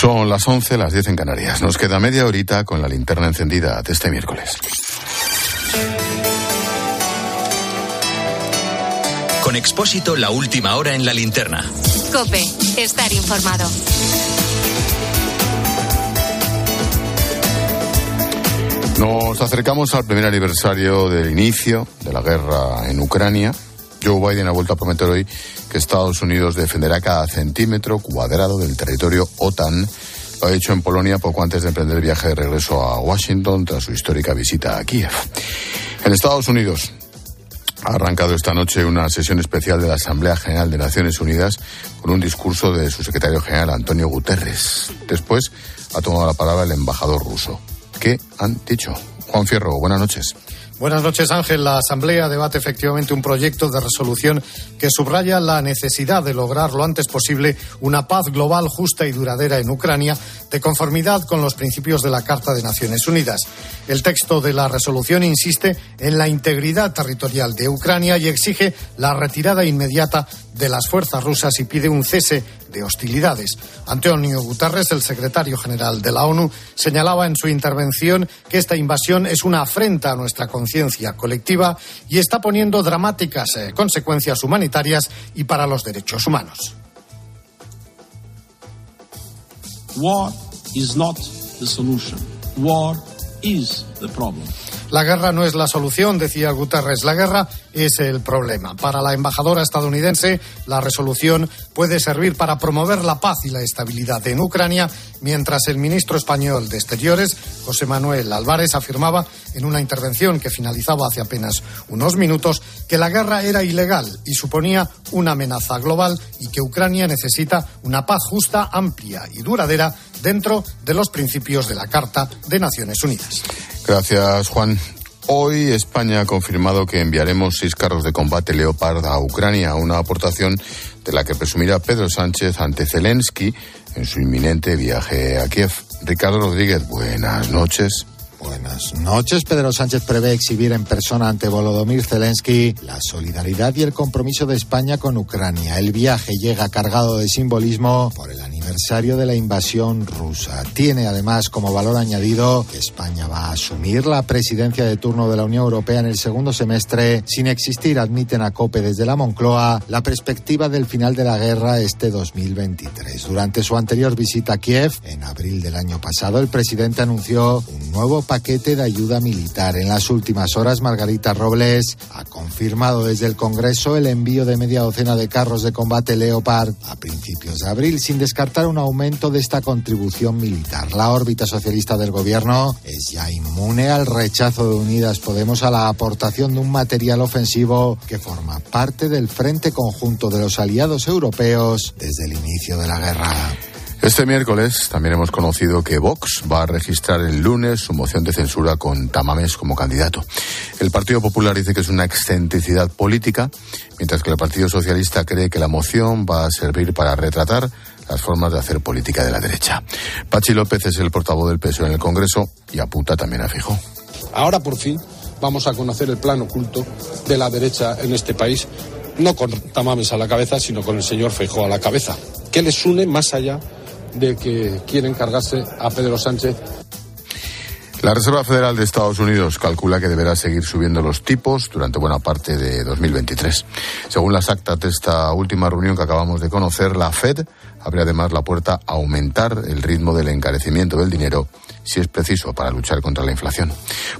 Son las 11, las 10 en Canarias. Nos queda media horita con la linterna encendida de este miércoles. Con Expósito, la última hora en la linterna. Cope, estar informado. Nos acercamos al primer aniversario del inicio de la guerra en Ucrania. Joe Biden ha vuelto a prometer hoy que Estados Unidos defenderá cada centímetro cuadrado del territorio OTAN. Lo ha dicho en Polonia poco antes de emprender el viaje de regreso a Washington tras su histórica visita a Kiev. En Estados Unidos ha arrancado esta noche una sesión especial de la Asamblea General de Naciones Unidas con un discurso de su secretario general Antonio Guterres. Después ha tomado la palabra el embajador ruso. ¿Qué han dicho? Juan Fierro, buenas noches. Buenas noches, Ángel. La Asamblea debate efectivamente un proyecto de resolución que subraya la necesidad de lograr lo antes posible una paz global justa y duradera en Ucrania, de conformidad con los principios de la Carta de Naciones Unidas. El texto de la resolución insiste en la integridad territorial de Ucrania y exige la retirada inmediata de las fuerzas rusas y pide un cese de hostilidades. Antonio Guterres, el secretario general de la ONU, señalaba en su intervención que esta invasión es una afrenta a nuestra conciencia colectiva y está poniendo dramáticas eh, consecuencias humanitarias y para los derechos humanos. War is not the solution. War is the problem. La guerra no es la solución, decía Guterres. La guerra es el problema. Para la embajadora estadounidense, la resolución puede servir para promover la paz y la estabilidad en Ucrania, mientras el ministro español de Exteriores, José Manuel Álvarez, afirmaba en una intervención que finalizaba hace apenas unos minutos que la guerra era ilegal y suponía una amenaza global y que Ucrania necesita una paz justa, amplia y duradera dentro de los principios de la Carta de Naciones Unidas. Gracias, Juan. Hoy España ha confirmado que enviaremos seis carros de combate Leopard a Ucrania, una aportación de la que presumirá Pedro Sánchez ante Zelensky en su inminente viaje a Kiev. Ricardo Rodríguez, buenas noches. Buenas noches. Pedro Sánchez prevé exhibir en persona ante Volodymyr Zelensky la solidaridad y el compromiso de España con Ucrania. El viaje llega cargado de simbolismo por el aniversario de la invasión rusa. Tiene además como valor añadido que España va a asumir la presidencia de turno de la Unión Europea en el segundo semestre sin existir, admiten a COPE desde la Moncloa, la perspectiva del final de la guerra este 2023. Durante su anterior visita a Kiev, en abril del año pasado, el presidente anunció un nuevo paquete de ayuda militar. En las últimas horas, Margarita Robles ha confirmado desde el Congreso el envío de media docena de carros de combate Leopard a principios de abril, sin descartar un aumento de esta contribución militar. La órbita socialista del gobierno es ya inmune al rechazo de Unidas Podemos a la aportación de un material ofensivo que forma parte del Frente Conjunto de los Aliados Europeos desde el inicio de la guerra. Este miércoles también hemos conocido que Vox va a registrar el lunes su moción de censura con Tamames como candidato. El Partido Popular dice que es una excentricidad política, mientras que el Partido Socialista cree que la moción va a servir para retratar las formas de hacer política de la derecha. Pachi López es el portavoz del PSOE en el Congreso y apunta también a Fijo. Ahora por fin vamos a conocer el plan oculto de la derecha en este país, no con Tamames a la cabeza, sino con el señor Feijóo a la cabeza. ¿Qué les une más allá de que quieren cargarse a Pedro Sánchez la Reserva Federal de Estados Unidos calcula que deberá seguir subiendo los tipos durante buena parte de 2023. Según las actas de esta última reunión que acabamos de conocer, la Fed abre además la puerta a aumentar el ritmo del encarecimiento del dinero si es preciso para luchar contra la inflación.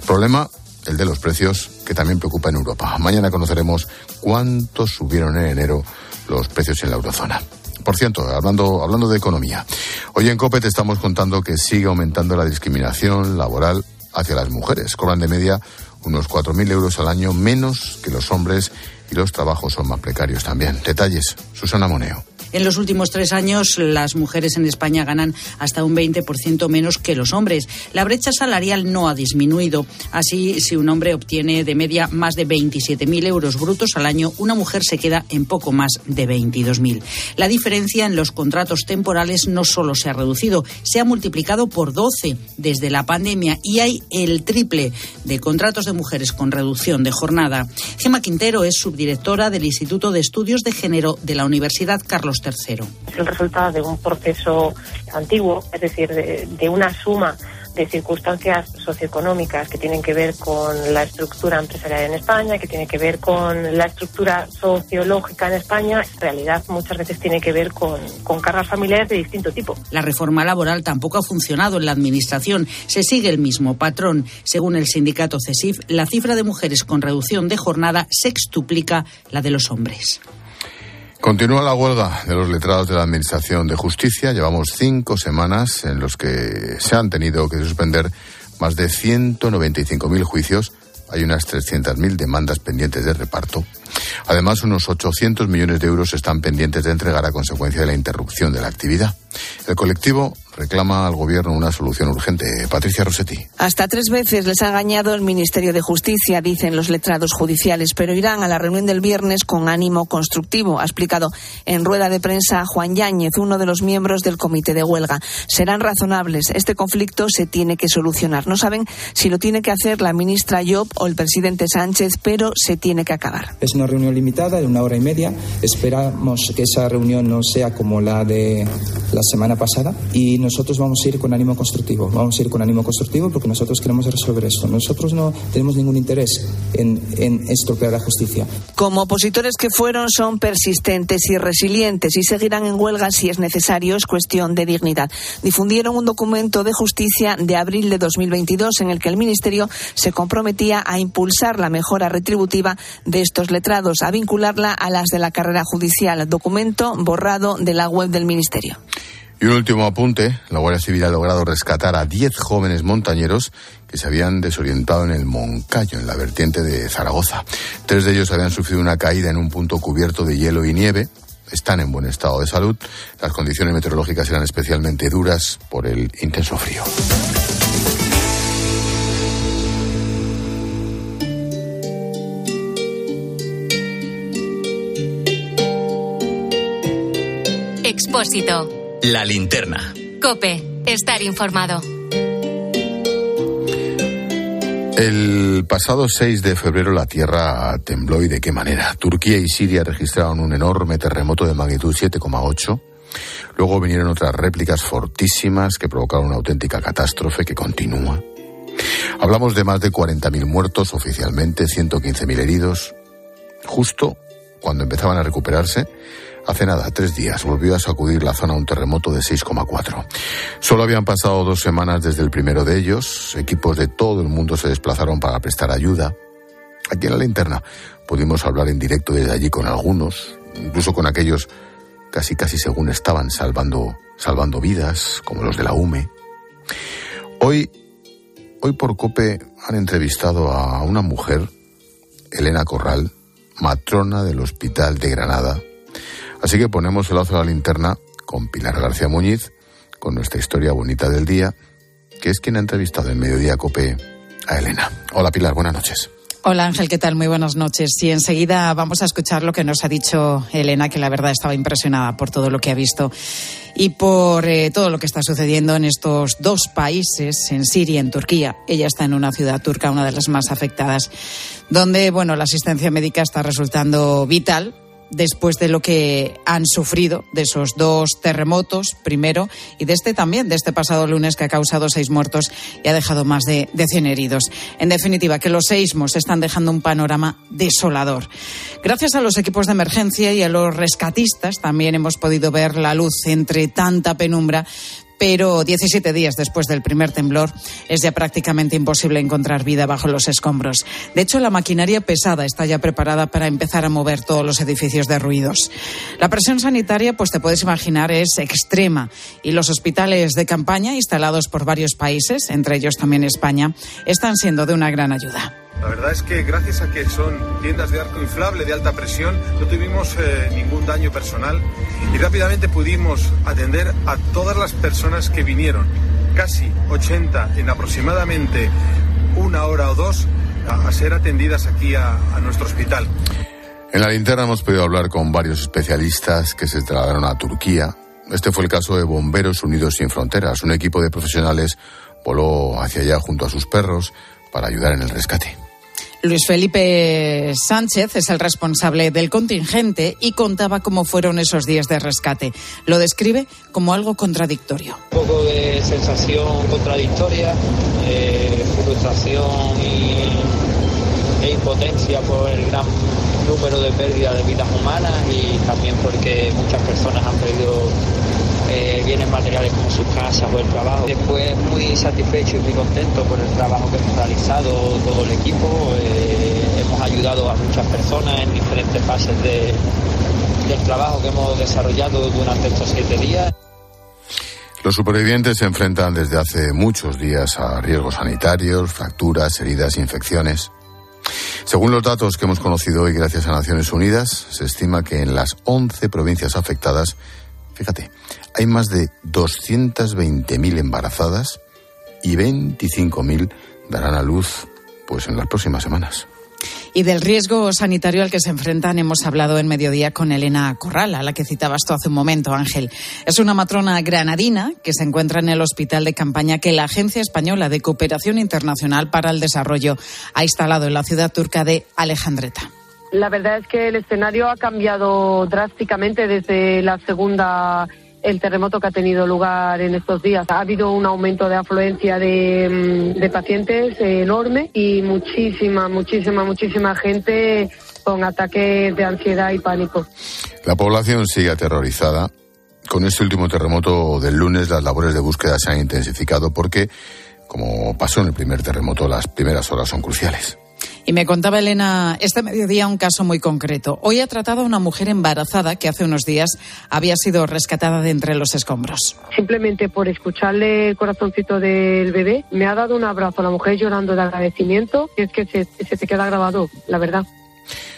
Problema el de los precios que también preocupa en Europa. Mañana conoceremos cuánto subieron en enero los precios en la eurozona. Por cierto, hablando, hablando de economía, hoy en COPE te estamos contando que sigue aumentando la discriminación laboral hacia las mujeres. Cobran de media unos 4.000 euros al año menos que los hombres y los trabajos son más precarios también. Detalles, Susana Moneo. En los últimos tres años, las mujeres en España ganan hasta un 20% menos que los hombres. La brecha salarial no ha disminuido. Así, si un hombre obtiene de media más de 27.000 euros brutos al año, una mujer se queda en poco más de 22.000. La diferencia en los contratos temporales no solo se ha reducido, se ha multiplicado por 12 desde la pandemia y hay el triple de contratos de mujeres con reducción de jornada. Gema Quintero es subdirectora del Instituto de Estudios de Género de la Universidad Carlos Carlos III. Es el resultado de un proceso antiguo, es decir, de, de una suma de circunstancias socioeconómicas que tienen que ver con la estructura empresarial en España, que tiene que ver con la estructura sociológica en España, en realidad muchas veces tiene que ver con, con cargas familiares de distinto tipo. La reforma laboral tampoco ha funcionado en la Administración. Se sigue el mismo patrón. Según el sindicato CESIF, la cifra de mujeres con reducción de jornada sextuplica la de los hombres. Continúa la huelga de los letrados de la Administración de Justicia. Llevamos cinco semanas en los que se han tenido que suspender más de 195.000 juicios. Hay unas 300.000 demandas pendientes de reparto. Además, unos 800 millones de euros están pendientes de entregar a consecuencia de la interrupción de la actividad. El colectivo reclama al Gobierno una solución urgente. Patricia Rossetti. Hasta tres veces les ha engañado el Ministerio de Justicia, dicen los letrados judiciales, pero irán a la reunión del viernes con ánimo constructivo, ha explicado en rueda de prensa Juan Yáñez, uno de los miembros del comité de huelga. Serán razonables. Este conflicto se tiene que solucionar. No saben si lo tiene que hacer la ministra Job o el presidente Sánchez, pero se tiene que acabar. Es una reunión limitada de una hora y media. Esperamos que esa reunión no sea como la de la semana pasada y nosotros vamos a ir con ánimo constructivo. Vamos a ir con ánimo constructivo porque nosotros queremos resolver esto. Nosotros no tenemos ningún interés en, en estropear la justicia. Como opositores que fueron, son persistentes y resilientes y seguirán en huelga si es necesario. Es cuestión de dignidad. Difundieron un documento de justicia de abril de 2022 en el que el Ministerio se comprometía a impulsar la mejora retributiva de estos letrados, a vincularla a las de la carrera judicial. Documento borrado de la web del Ministerio. Y un último apunte, la Guardia Civil ha logrado rescatar a 10 jóvenes montañeros que se habían desorientado en el Moncayo, en la vertiente de Zaragoza. Tres de ellos habían sufrido una caída en un punto cubierto de hielo y nieve. Están en buen estado de salud. Las condiciones meteorológicas eran especialmente duras por el intenso frío. Expósito. La linterna. Cope. Estar informado. El pasado 6 de febrero la Tierra tembló y de qué manera. Turquía y Siria registraron un enorme terremoto de magnitud 7,8. Luego vinieron otras réplicas fortísimas que provocaron una auténtica catástrofe que continúa. Hablamos de más de 40.000 muertos oficialmente, 115.000 heridos. Justo cuando empezaban a recuperarse, Hace nada, tres días, volvió a sacudir la zona un terremoto de 6,4. Solo habían pasado dos semanas desde el primero de ellos. Equipos de todo el mundo se desplazaron para prestar ayuda. Aquí en la linterna pudimos hablar en directo desde allí con algunos, incluso con aquellos casi casi según estaban salvando, salvando vidas, como los de la UME. Hoy, hoy por COPE han entrevistado a una mujer, Elena Corral, matrona del Hospital de Granada, Así que ponemos el lazo a la linterna con Pilar García Muñiz, con nuestra historia bonita del día, que es quien ha entrevistado en Mediodía Cope a Elena. Hola Pilar, buenas noches. Hola Ángel, ¿qué tal? Muy buenas noches. Y enseguida vamos a escuchar lo que nos ha dicho Elena, que la verdad estaba impresionada por todo lo que ha visto y por eh, todo lo que está sucediendo en estos dos países, en Siria y en Turquía. Ella está en una ciudad turca, una de las más afectadas, donde bueno, la asistencia médica está resultando vital después de lo que han sufrido, de esos dos terremotos primero y de este también, de este pasado lunes que ha causado seis muertos y ha dejado más de, de 100 heridos. En definitiva, que los seísmos están dejando un panorama desolador. Gracias a los equipos de emergencia y a los rescatistas también hemos podido ver la luz entre tanta penumbra pero 17 días después del primer temblor es ya prácticamente imposible encontrar vida bajo los escombros. De hecho, la maquinaria pesada está ya preparada para empezar a mover todos los edificios derruidos. La presión sanitaria, pues te puedes imaginar, es extrema y los hospitales de campaña instalados por varios países, entre ellos también España, están siendo de una gran ayuda. La verdad es que gracias a que son tiendas de arco inflable de alta presión, no tuvimos eh, ningún daño personal y rápidamente pudimos atender a todas las personas que vinieron, casi 80 en aproximadamente una hora o dos, a, a ser atendidas aquí a, a nuestro hospital. En la linterna hemos podido hablar con varios especialistas que se trasladaron a Turquía. Este fue el caso de Bomberos Unidos Sin Fronteras. Un equipo de profesionales voló hacia allá junto a sus perros para ayudar en el rescate. Luis Felipe Sánchez es el responsable del contingente y contaba cómo fueron esos días de rescate. Lo describe como algo contradictorio. Un poco de sensación contradictoria, eh, frustración y, e impotencia por el gran número de pérdidas de vidas humanas y también porque muchas personas han perdido eh, bienes materiales como sus casas o el trabajo. Después muy satisfecho y muy contento por el trabajo que hemos realizado todo el equipo. Eh, hemos ayudado a muchas personas en diferentes fases de, del trabajo que hemos desarrollado durante estos siete días. Los supervivientes se enfrentan desde hace muchos días a riesgos sanitarios, fracturas, heridas, infecciones. Según los datos que hemos conocido hoy gracias a Naciones Unidas, se estima que en las 11 provincias afectadas, fíjate, hay más de 220.000 embarazadas y 25.000 darán a luz pues en las próximas semanas. Y del riesgo sanitario al que se enfrentan hemos hablado en mediodía con Elena Corral, a la que citabas tú hace un momento, Ángel. Es una matrona granadina que se encuentra en el hospital de campaña que la Agencia Española de Cooperación Internacional para el Desarrollo ha instalado en la ciudad turca de Alejandreta. La verdad es que el escenario ha cambiado drásticamente desde la segunda el terremoto que ha tenido lugar en estos días. Ha habido un aumento de afluencia de, mm, pacientes enorme y muchísima, muchísima, muchísima gente con ataques de ansiedad y pánico. La población sigue aterrorizada. Con este último terremoto del lunes las labores de búsqueda se han intensificado porque, como pasó en el primer terremoto, las primeras horas son cruciales. Y me contaba Elena este mediodía un caso muy concreto. Hoy ha tratado a una mujer embarazada que hace unos días había sido rescatada de entre los escombros. Simplemente por escucharle el corazoncito del bebé, me ha dado un abrazo a la mujer llorando de agradecimiento y es que se, se te queda grabado, la verdad.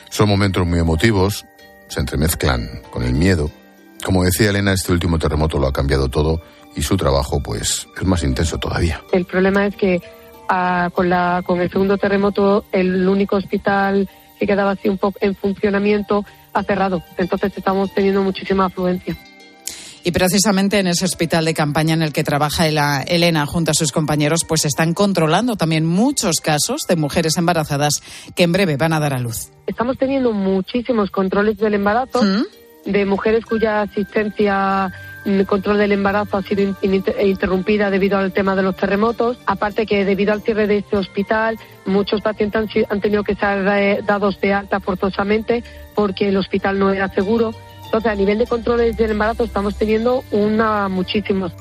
Son momentos muy emotivos, se entremezclan con el miedo. Como decía Elena, este último terremoto lo ha cambiado todo y su trabajo pues es más intenso todavía. El problema es que con, la, con el segundo terremoto, el único hospital que quedaba así un poco en funcionamiento ha cerrado. Entonces estamos teniendo muchísima afluencia. Y precisamente en ese hospital de campaña en el que trabaja Elena junto a sus compañeros, pues están controlando también muchos casos de mujeres embarazadas que en breve van a dar a luz. Estamos teniendo muchísimos controles del embarazo ¿Mm? de mujeres cuya asistencia el control del embarazo ha sido interrumpida debido al tema de los terremotos. Aparte que debido al cierre de este hospital, muchos pacientes han, tenido que ser eh, dados de alta forzosamente porque el hospital no era seguro. Entonces, a nivel de controles del embarazo estamos teniendo una muchísimos.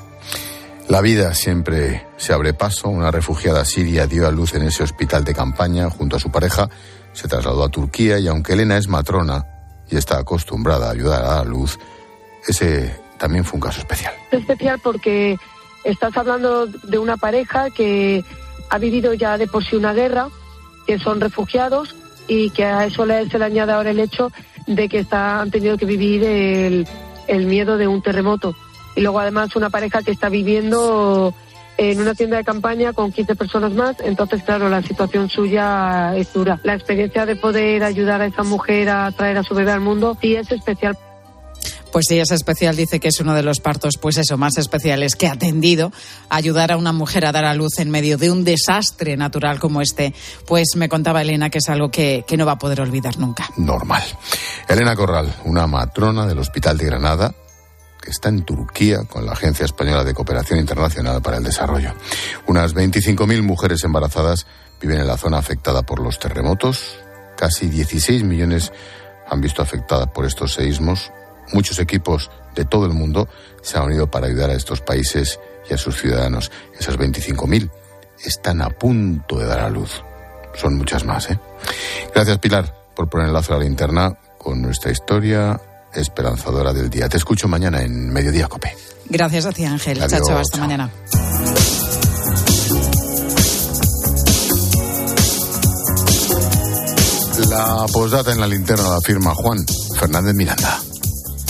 La vida siempre se abre paso. Una refugiada siria dio a luz en ese hospital de campaña junto a su pareja. Se trasladó a Turquía y aunque Elena es matrona y está acostumbrada a ayudar a la luz, ese también fue un caso especial. Especial porque estás hablando de una pareja que ha vivido ya de por sí una guerra, que son refugiados y que a eso se le añade ahora el hecho de que está, han tenido que vivir el, el miedo de un terremoto. Y luego además una pareja que está viviendo en una tienda de campaña con 15 personas más, entonces claro, la situación suya es dura. La experiencia de poder ayudar a esa mujer a traer a su bebé al mundo sí es especial. Pues sí, es especial, dice que es uno de los partos, pues eso, más especiales que ha atendido ayudar a una mujer a dar a luz en medio de un desastre natural como este. Pues me contaba Elena que es algo que, que no va a poder olvidar nunca. Normal. Elena Corral, una matrona del Hospital de Granada, que está en Turquía con la Agencia Española de Cooperación Internacional para el Desarrollo. Unas 25.000 mujeres embarazadas viven en la zona afectada por los terremotos. Casi 16 millones han visto afectadas por estos seísmos Muchos equipos de todo el mundo se han unido para ayudar a estos países y a sus ciudadanos. Esas 25.000 están a punto de dar a luz. Son muchas más, ¿eh? Gracias, Pilar, por poner el lazo a la linterna con nuestra historia esperanzadora del día. Te escucho mañana en Mediodía Cope. Gracias a ti, Ángel. chao, hasta mañana. La posdata en la linterna la firma Juan Fernández Miranda.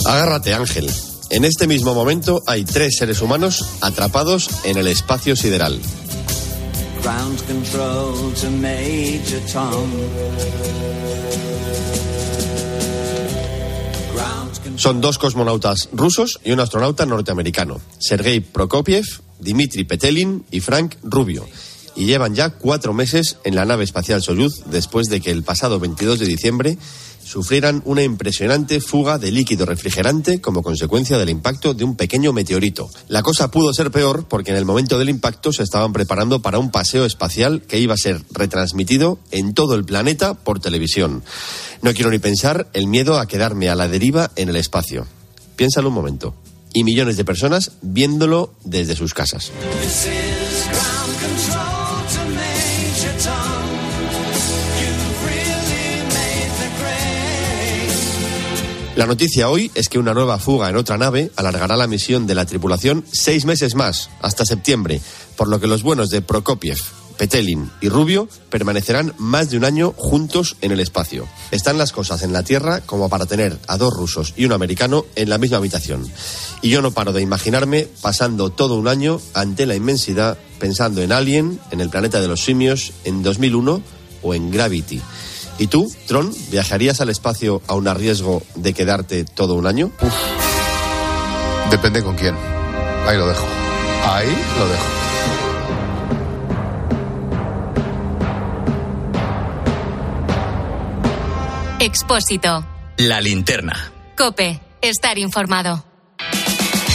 Agárrate, Ángel. En este mismo momento hay tres seres humanos atrapados en el espacio sideral. Son dos cosmonautas rusos y un astronauta norteamericano, Sergei Prokopiev, Dmitry Petelin y Frank Rubio. y llevan ya cuatro meses en la nave espacial Soyuz después de que el pasado 22 de diciembre sufrieran una impresionante fuga de líquido refrigerante como consecuencia del impacto de un pequeño meteorito. La cosa pudo ser peor porque en el momento del impacto se estaban preparando para un paseo espacial que iba a ser retransmitido en todo el planeta por televisión. No quiero ni pensar el miedo a quedarme a la deriva en el espacio. Piénsalo un momento. Y millones de personas viéndolo desde sus casas. La noticia hoy es que una nueva fuga en otra nave alargará la misión de la tripulación seis meses más, hasta septiembre, por lo que los buenos de Prokopiev, Petelin y Rubio permanecerán más de un año juntos en el espacio. Están las cosas en la Tierra como para tener a dos rusos y un americano en la misma habitación. Y yo no paro de imaginarme pasando todo un año ante la inmensidad pensando en Alien, en el planeta de los simios, en 2001 o en Gravity. ¿Y tú, Tron, viajarías al espacio a un riesgo de quedarte todo un año? Depende con quién. Ahí lo dejo. Ahí lo dejo. Expósito. La linterna. Cope. Estar informado.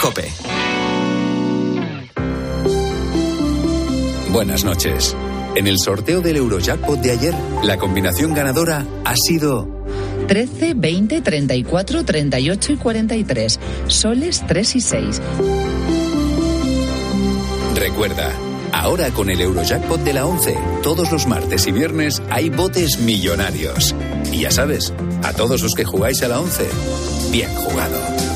Cope. Buenas noches. En el sorteo del Eurojackpot de ayer, la combinación ganadora ha sido 13, 20, 34, 38 y 43. Soles 3 y 6. Recuerda, ahora con el Eurojackpot de la 11, todos los martes y viernes hay botes millonarios. Y ya sabes, a todos los que jugáis a la 11, bien jugado.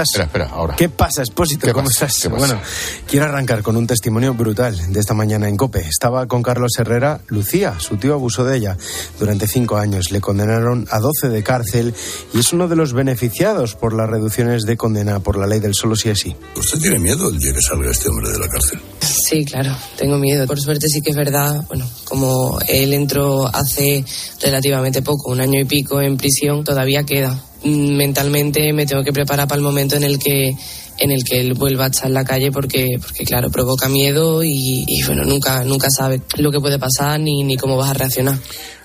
Espera, espera, ahora. ¿Qué pasa, Espósito? ¿Qué ¿Cómo pasa? estás? ¿Qué pasa? Bueno, quiero arrancar con un testimonio brutal de esta mañana en COPE. Estaba con Carlos Herrera. Lucía, su tío, abusó de ella durante cinco años. Le condenaron a 12 de cárcel y es uno de los beneficiados por las reducciones de condena por la ley del solo sí es sí. ¿Usted tiene miedo el día que salga este hombre de la cárcel? Sí, claro, tengo miedo. Por suerte sí que es verdad, bueno, como él entró hace relativamente poco, un año y pico en prisión, todavía queda. Mm, Mentalmente me tengo que preparar para el momento en el que en el que él vuelva a estar en la calle porque porque claro provoca miedo y, y, bueno nunca nunca sabe lo que puede pasar ni, ni cómo vas a reaccionar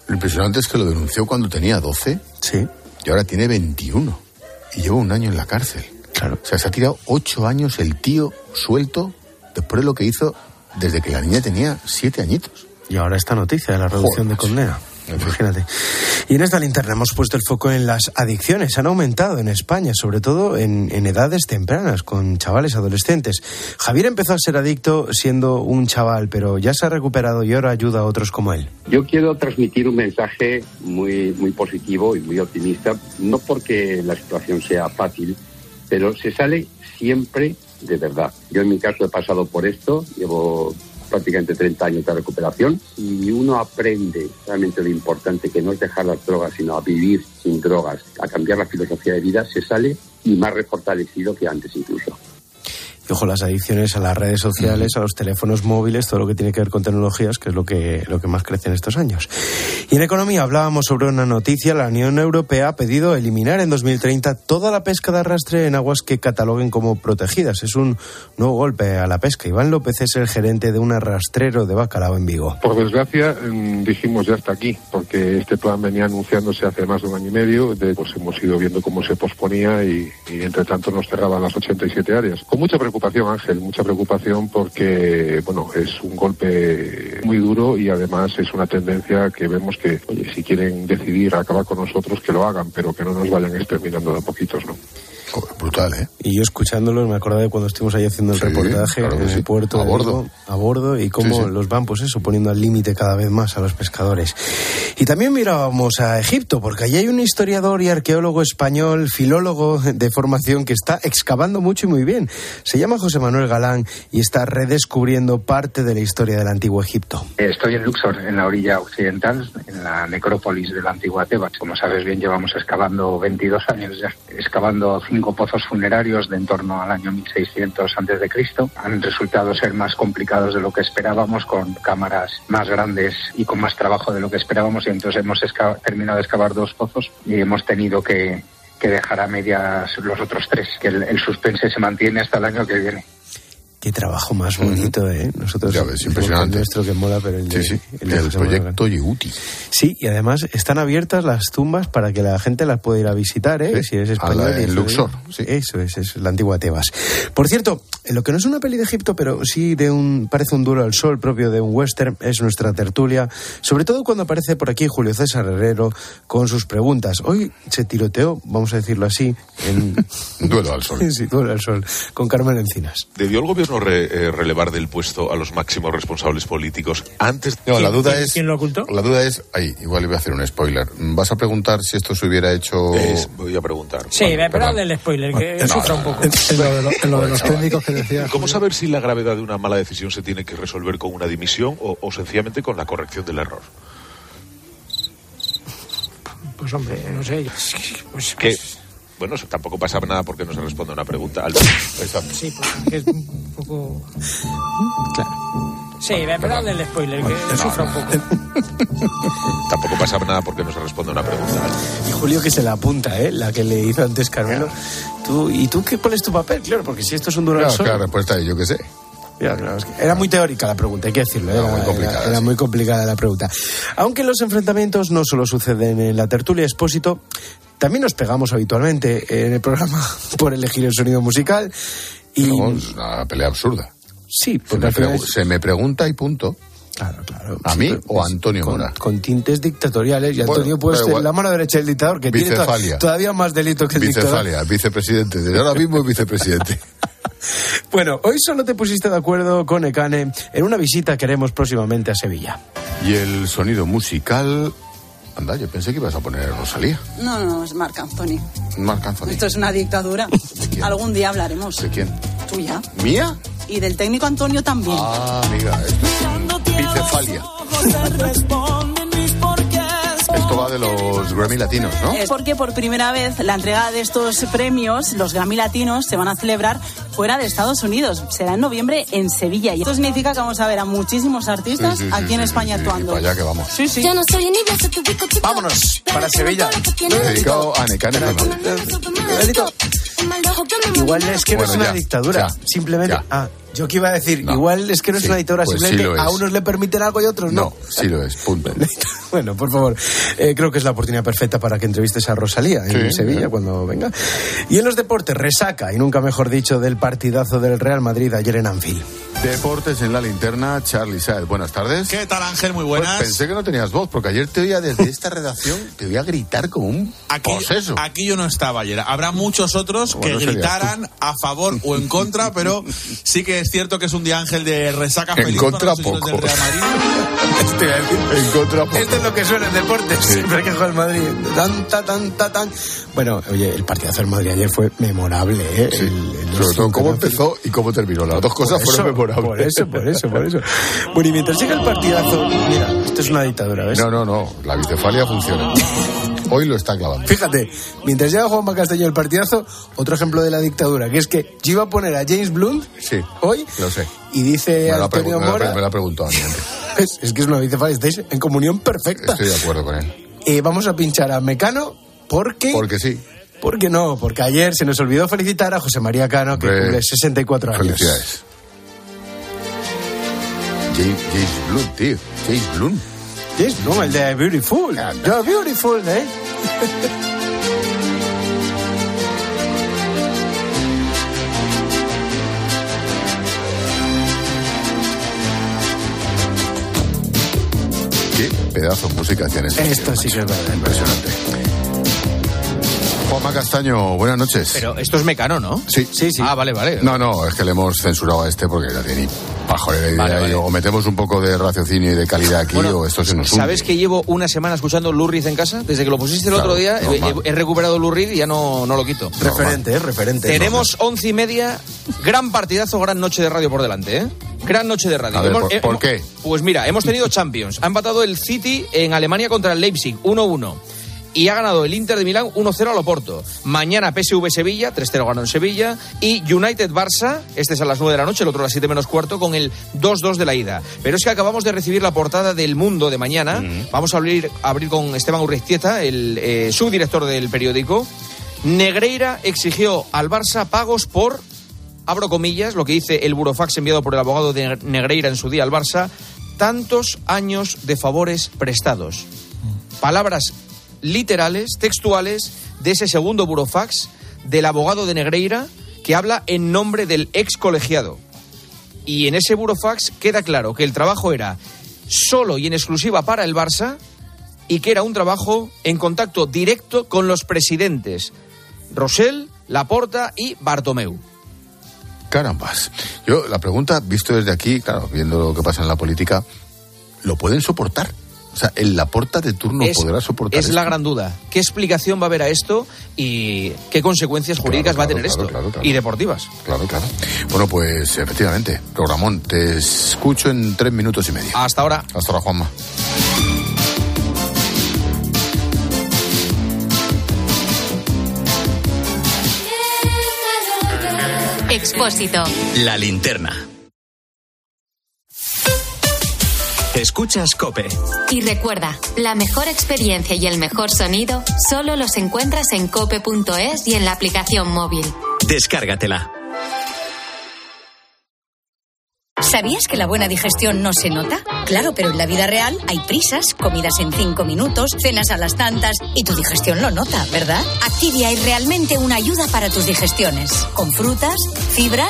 Lo impresionante es que lo denunció cuando tenía 12. Sí. Y ahora tiene 21. Y lleva un año en la cárcel. Claro. O sea, se ha tirado ocho años el tío suelto después de lo que hizo desde que la niña tenía siete añitos. Y ahora esta noticia de la reducción de condena. Imagínate. Y en esta linterna hemos puesto el foco en las adicciones. Han aumentado en España, sobre todo en, en edades tempranas, con chavales adolescentes. Javier empezó a ser adicto siendo un chaval, pero ya se ha recuperado y ahora ayuda a otros como él. Yo quiero transmitir un mensaje muy, muy positivo y muy optimista, no porque la situación sea fácil, pero se sale siempre de verdad. Yo en mi caso he pasado por esto, llevo prácticamente 30 años de recuperación y uno aprende realmente lo importante que no es dejar las drogas, sino a vivir sin drogas, a cambiar la filosofía de vida, se sale y más refortalecido que antes incluso. Y ojo, las adicciones a las redes sociales, a los teléfonos móviles, todo lo que tiene que ver con tecnologías, que es lo que, lo que más crece en estos años. Y en economía hablábamos sobre una noticia. La Unión Europea ha pedido eliminar en 2030 toda la pesca de arrastre en aguas que cataloguen como protegidas. Es un nuevo golpe a la pesca. Iván López es el gerente de un arrastrero de bacalao en Vigo. Por desgracia, mm, dijimos ya hasta aquí, porque este plan venía anunciándose hace más de un año y medio. De, pues hemos ido viendo cómo se posponía y, y entre tanto nos cerraban las 87 áreas. Con mucha preocupación, Ángel, mucha preocupación porque, bueno, es un golpe muy duro y además es una tendencia que vemos que, oye, si quieren decidir acabar con nosotros, que lo hagan, pero que no nos vayan exterminando de a poquitos, ¿no? Brutal, ¿eh? Y yo escuchándolos me acordaba de cuando estuvimos ahí haciendo el Sí, reportaje claro en el sí. puerto A bordo. Vigo, a bordo y cómo Sí, sí. los van pues eso poniendo al límite cada vez más a los pescadores. Y también mirábamos a Egipto porque allí hay un historiador y arqueólogo español, filólogo de formación que está excavando mucho y muy bien. Se llama José Manuel Galán y está redescubriendo parte de la historia del antiguo Egipto. Estoy en Luxor, en la orilla occidental, en la necrópolis de la antigua Tebas. Como sabes bien, llevamos excavando 22 años ya, excavando cinco pozos funerarios de en torno al año 1600 antes de Cristo. Han resultado ser más complicados de lo que esperábamos, con cámaras más grandes y con más trabajo de lo que esperábamos. Y entonces hemos terminado de excavar dos pozos y hemos tenido que dejar a medias los otros tres, que el suspense se mantiene hasta el año que viene. Qué trabajo más bonito, ¿eh? Nosotros Ya ves, el nuestro que mola, pero el de, Sí, sí, el el proyecto Yeguti. Sí, y además están abiertas las tumbas para que la gente las pueda ir a visitar, ¿eh? Sí, si es a español. la- y en eso, Luxor, ¿eh? Eso es, es la antigua Tebas. Por cierto, en lo que no es una peli de Egipto, pero sí de un parece un duelo al sol propio de un western, es nuestra tertulia, sobre todo cuando aparece por aquí Julio César Herrero con sus preguntas. Hoy se tiroteó, vamos a decirlo así, en Duelo al sol. sí, duelo al sol, con Carmen Encinas. ¿Debió el gobierno re- eh, relevar del puesto a los máximos responsables políticos antes No, la duda es. ¿Quién lo ocultó? La duda es. Ahí, igual le voy a hacer un spoiler. ¿Vas a preguntar si esto se hubiera hecho. Es- voy a preguntar. Sí, Vale, pero perdón. hazle el spoiler, que No, sufra no, un no, poco. no. En lo de, lo- en lo de los técnicos que decía. ¿Cómo saber si la gravedad de una mala decisión se tiene que resolver con una dimisión o, o sencillamente con la corrección del error? Pues hombre, no sé. Pues, Que, bueno, eso tampoco pasa nada porque no se responde a una pregunta. Al- Sí, pues que es un poco. Claro. Sí, pero hazle el spoiler, que sufra un poco. Tampoco pasa nada porque no se responde a una pregunta. Y Julio que se la apunta, ¿eh? La que le hizo antes Carmelo. Tú, ¿Y tú qué cuál es tu papel? Claro, porque si esto es un al Claro, claro, la respuesta es yo qué sé. Es que era muy teórica la pregunta, hay que decirlo. Era, Era muy era- complicada, era sí. muy complicada la pregunta. Aunque los enfrentamientos no solo suceden en la tertulia expósito, también nos pegamos habitualmente en el programa por elegir el sonido musical. Y No, es una pelea absurda. sí, Se porque me, es- se me pregunta y punto. Claro, claro. ¿A mí o a Antonio con, Mora? Con tintes dictatoriales. Y Bueno, Antonio puede ser igual. la mano derecha del dictador, que tiene to- todavía más delito que el dictador. Bicefalia, vicepresidente. Desde ahora mismo es vicepresidente. Bueno, hoy solo te pusiste de acuerdo con Ecane en una visita que haremos próximamente a Sevilla. Y el sonido musical. Anda, yo pensé que ibas a poner Rosalía. No, no, es Marc Anthony. Marc Anthony. Esto es una dictadura. Algún día hablaremos. ¿De quién? Tuya. ¿Mía? Y del técnico Antonio también. Ah, amiga, esto es bicefalia. Esto va de los Grammy Latinos, ¿no? Es porque por primera vez la entrega de estos premios, los Grammy Latinos, se van a celebrar fuera de Estados Unidos. Será en noviembre en Sevilla. Y esto significa que vamos a ver a muchísimos artistas Sí, sí, sí, aquí en sí, España actuando. para allá que vamos. Sí, sí. Vámonos para Sevilla. Dedicado a Necane Igual es que no es una ya, dictadura. ya, simplemente. ya. Ah, yo que iba a decir, No. igual es que no es una dictadura. pues simplemente a unos le permiten algo y a otros no. No, sí lo es, punto. Bueno, por favor, eh, creo que es la oportunidad perfecta para que entrevistes a Rosalía en Sí, Sevilla cuando venga. Y en los deportes, resaca, y nunca mejor dicho, del partidazo del Real Madrid ayer en Anfield. Deportes en la linterna, Charlie Saez. Buenas tardes. ¿Qué tal, Ángel? Muy Pues buenas. pensé que no tenías voz, porque ayer te oía desde esta redacción, te oía gritar como un Aquí, poseso. aquí yo no estaba ayer. Habrá muchos otros Como que gritaran a favor o en contra, pero sí que es cierto que es un día Ángel de resaca En feliz contra, para los del Real Madrid. En contra, poco. Esto es lo que suena en deportes, siempre que juega el Madrid. Tan, ta, tan, ta, tan. Bueno, oye, el partidazo del Madrid ayer fue memorable, ¿eh? El- el Sobre todo 2-5 cómo empezó y cómo terminó. Las dos cosas Por fueron eso, Por eso, por eso, por eso. Bueno, y mientras llega el partidazo, mira, esto es una dictadura, ¿ves? No, no, no. La bicefalia funciona. Hoy lo está clavando. Fíjate, mientras llega Juanma Castaño el partidazo, otro ejemplo de la dictadura, que es que yo iba a poner a James Blunt Sí, hoy lo sé. y dice Me Antonio Mora... me lo ha preguntado a mí antes. Es, que es una bicefala, estáis en comunión perfecta. Estoy de acuerdo con él. Eh, vamos a pinchar a Mecano porque... Porque sí. ¿Por qué no? Porque ayer se nos olvidó felicitar a José María Cano, que Hombre, cumple 64 años. Felicidades. James, James Blunt, tío. James Blunt. James Blunt, el de Beautiful. You're beautiful, ¿eh? Qué pedazo de música tienes. Esto sí que es verdad. Impresionante. Juanma Castaño, buenas noches. Pero esto es Mecano, ¿no? Sí. Sí, sí. Ah, vale, vale. No, no, es que le hemos censurado a este porque no tiene pajolera idea. Vale, vale. O metemos un poco de raciocinio y de calidad aquí Bueno, o esto se nos hunde. ¿Sabes que llevo una semana escuchando Lou Reed en casa? Desde que lo pusiste el Claro, otro día, he, normal. he- he recuperado Lou Reed y ya no, no lo quito. Referente, ¿eh? Referente. Tenemos once y media, gran partidazo, gran noche de radio por delante, ¿eh? Gran noche de radio. A ver, ¿por- por hemos- qué? Pues mira, hemos tenido Champions. Ha empatado el City en Alemania contra el Leipzig, 1-1. Y ha ganado el Inter de Milán 1-0 al Oporto. Mañana PSV Sevilla, 3-0 ganó en Sevilla. Y United Barça, este es a las 9 de la noche, el otro a las 7 menos cuarto, con el 2-2 de la ida. Pero es que acabamos de recibir la portada del Mundo de mañana. Vamos a abrir, a abrir con Esteban Urriztieta, el eh, subdirector del periódico. Negreira exigió al Barça pagos por abro comillas, lo que dice el burofax enviado por el abogado de Negreira en su día al Barça, tantos años de favores prestados. Palabras literales, textuales, de ese segundo burofax del abogado de Negreira que habla en nombre del ex colegiado. Y en ese burofax queda claro que el trabajo era solo y en exclusiva para el Barça y que era un trabajo en contacto directo con los presidentes Rosell, Laporta y Bartomeu. Carambas. Yo, la pregunta, visto desde aquí, claro, viendo lo que pasa en la política, ¿lo pueden soportar? O sea, ¿el Laporta de turno es, podrá soportar es esto? la gran duda. ¿Qué explicación va a haber a esto y qué consecuencias jurídicas Claro, va a tener claro, esto? claro, claro. Y deportivas. Claro, claro. Bueno, pues efectivamente, programón, te escucho en tres minutos y medio. Hasta ahora. Hasta ahora, Juanma. Expósito. La linterna. Escuchas Cope. Y recuerda, la mejor experiencia y el mejor sonido solo los encuentras en cope.es y en la aplicación móvil. Descárgatela. ¿Sabías que la buena digestión no se nota? Claro, pero en la vida real hay prisas, comidas en cinco minutos, cenas a las tantas y tu digestión lo nota, ¿verdad? Activia es realmente una ayuda para tus digestiones, con frutas, fibras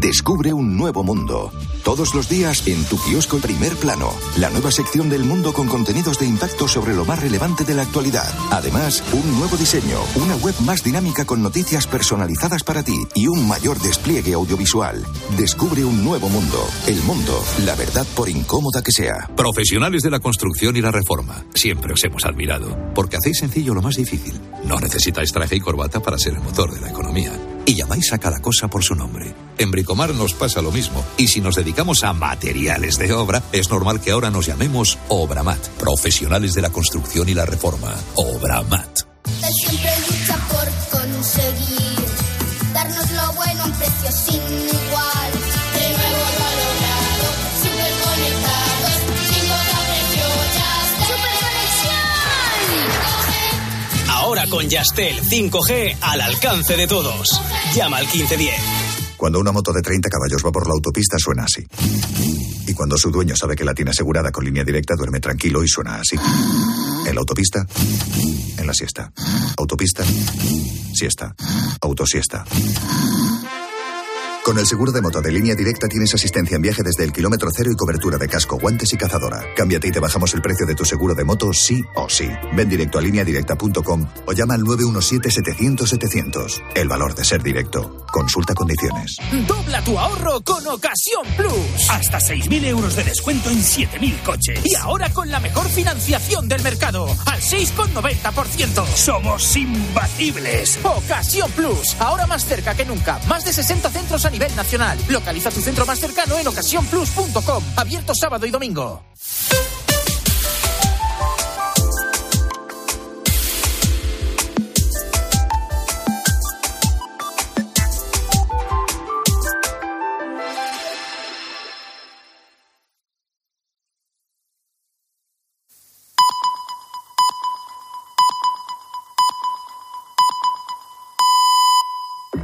Descubre un nuevo mundo. Todos los días en tu kiosco Primer Plano. La nueva sección del mundo con contenidos de impacto sobre lo más relevante de la actualidad. Además, un nuevo diseño, una web más dinámica con noticias personalizadas para ti y un mayor despliegue audiovisual. Descubre un nuevo mundo. El mundo, la verdad por incómoda que sea. Profesionales de la construcción y la reforma. Siempre os hemos admirado. Porque hacéis sencillo lo más difícil. No necesitáis traje y corbata para ser el motor de la economía. Y llamáis a cada cosa por su nombre. En Bricomar nos pasa lo mismo. Y si nos dedicamos a materiales de obra, es normal que ahora nos llamemos Obramat. Profesionales de la construcción y la reforma. Obramat. Yastel 5G al alcance de todos. Llama al 1510. Cuando una moto de 30 caballos va por la autopista suena así. Y cuando su dueño sabe que la tiene asegurada con línea directa duerme tranquilo y suena así. En la autopista, en la siesta. Autopista, siesta. Autosiesta. Con el seguro de moto de línea directa tienes asistencia en viaje desde el kilómetro cero y cobertura de casco, guantes y cazadora. Cámbiate y te bajamos el precio de tu seguro de moto sí o sí. Ven directo a lineadirecta.com o llama al 917-700-700. El valor de ser directo. Consulta condiciones. Dobla tu ahorro con Ocasión Plus. Hasta 6.000 euros de descuento en 7.000 coches. Y ahora con la mejor financiación del mercado. Al 6,90%. Somos imbatibles. Ocasión Plus. Ahora más cerca que nunca. Más de 60 centros a nivel nacional. Localiza tu centro más cercano en ocasiónplus.com. Abierto sábado y domingo.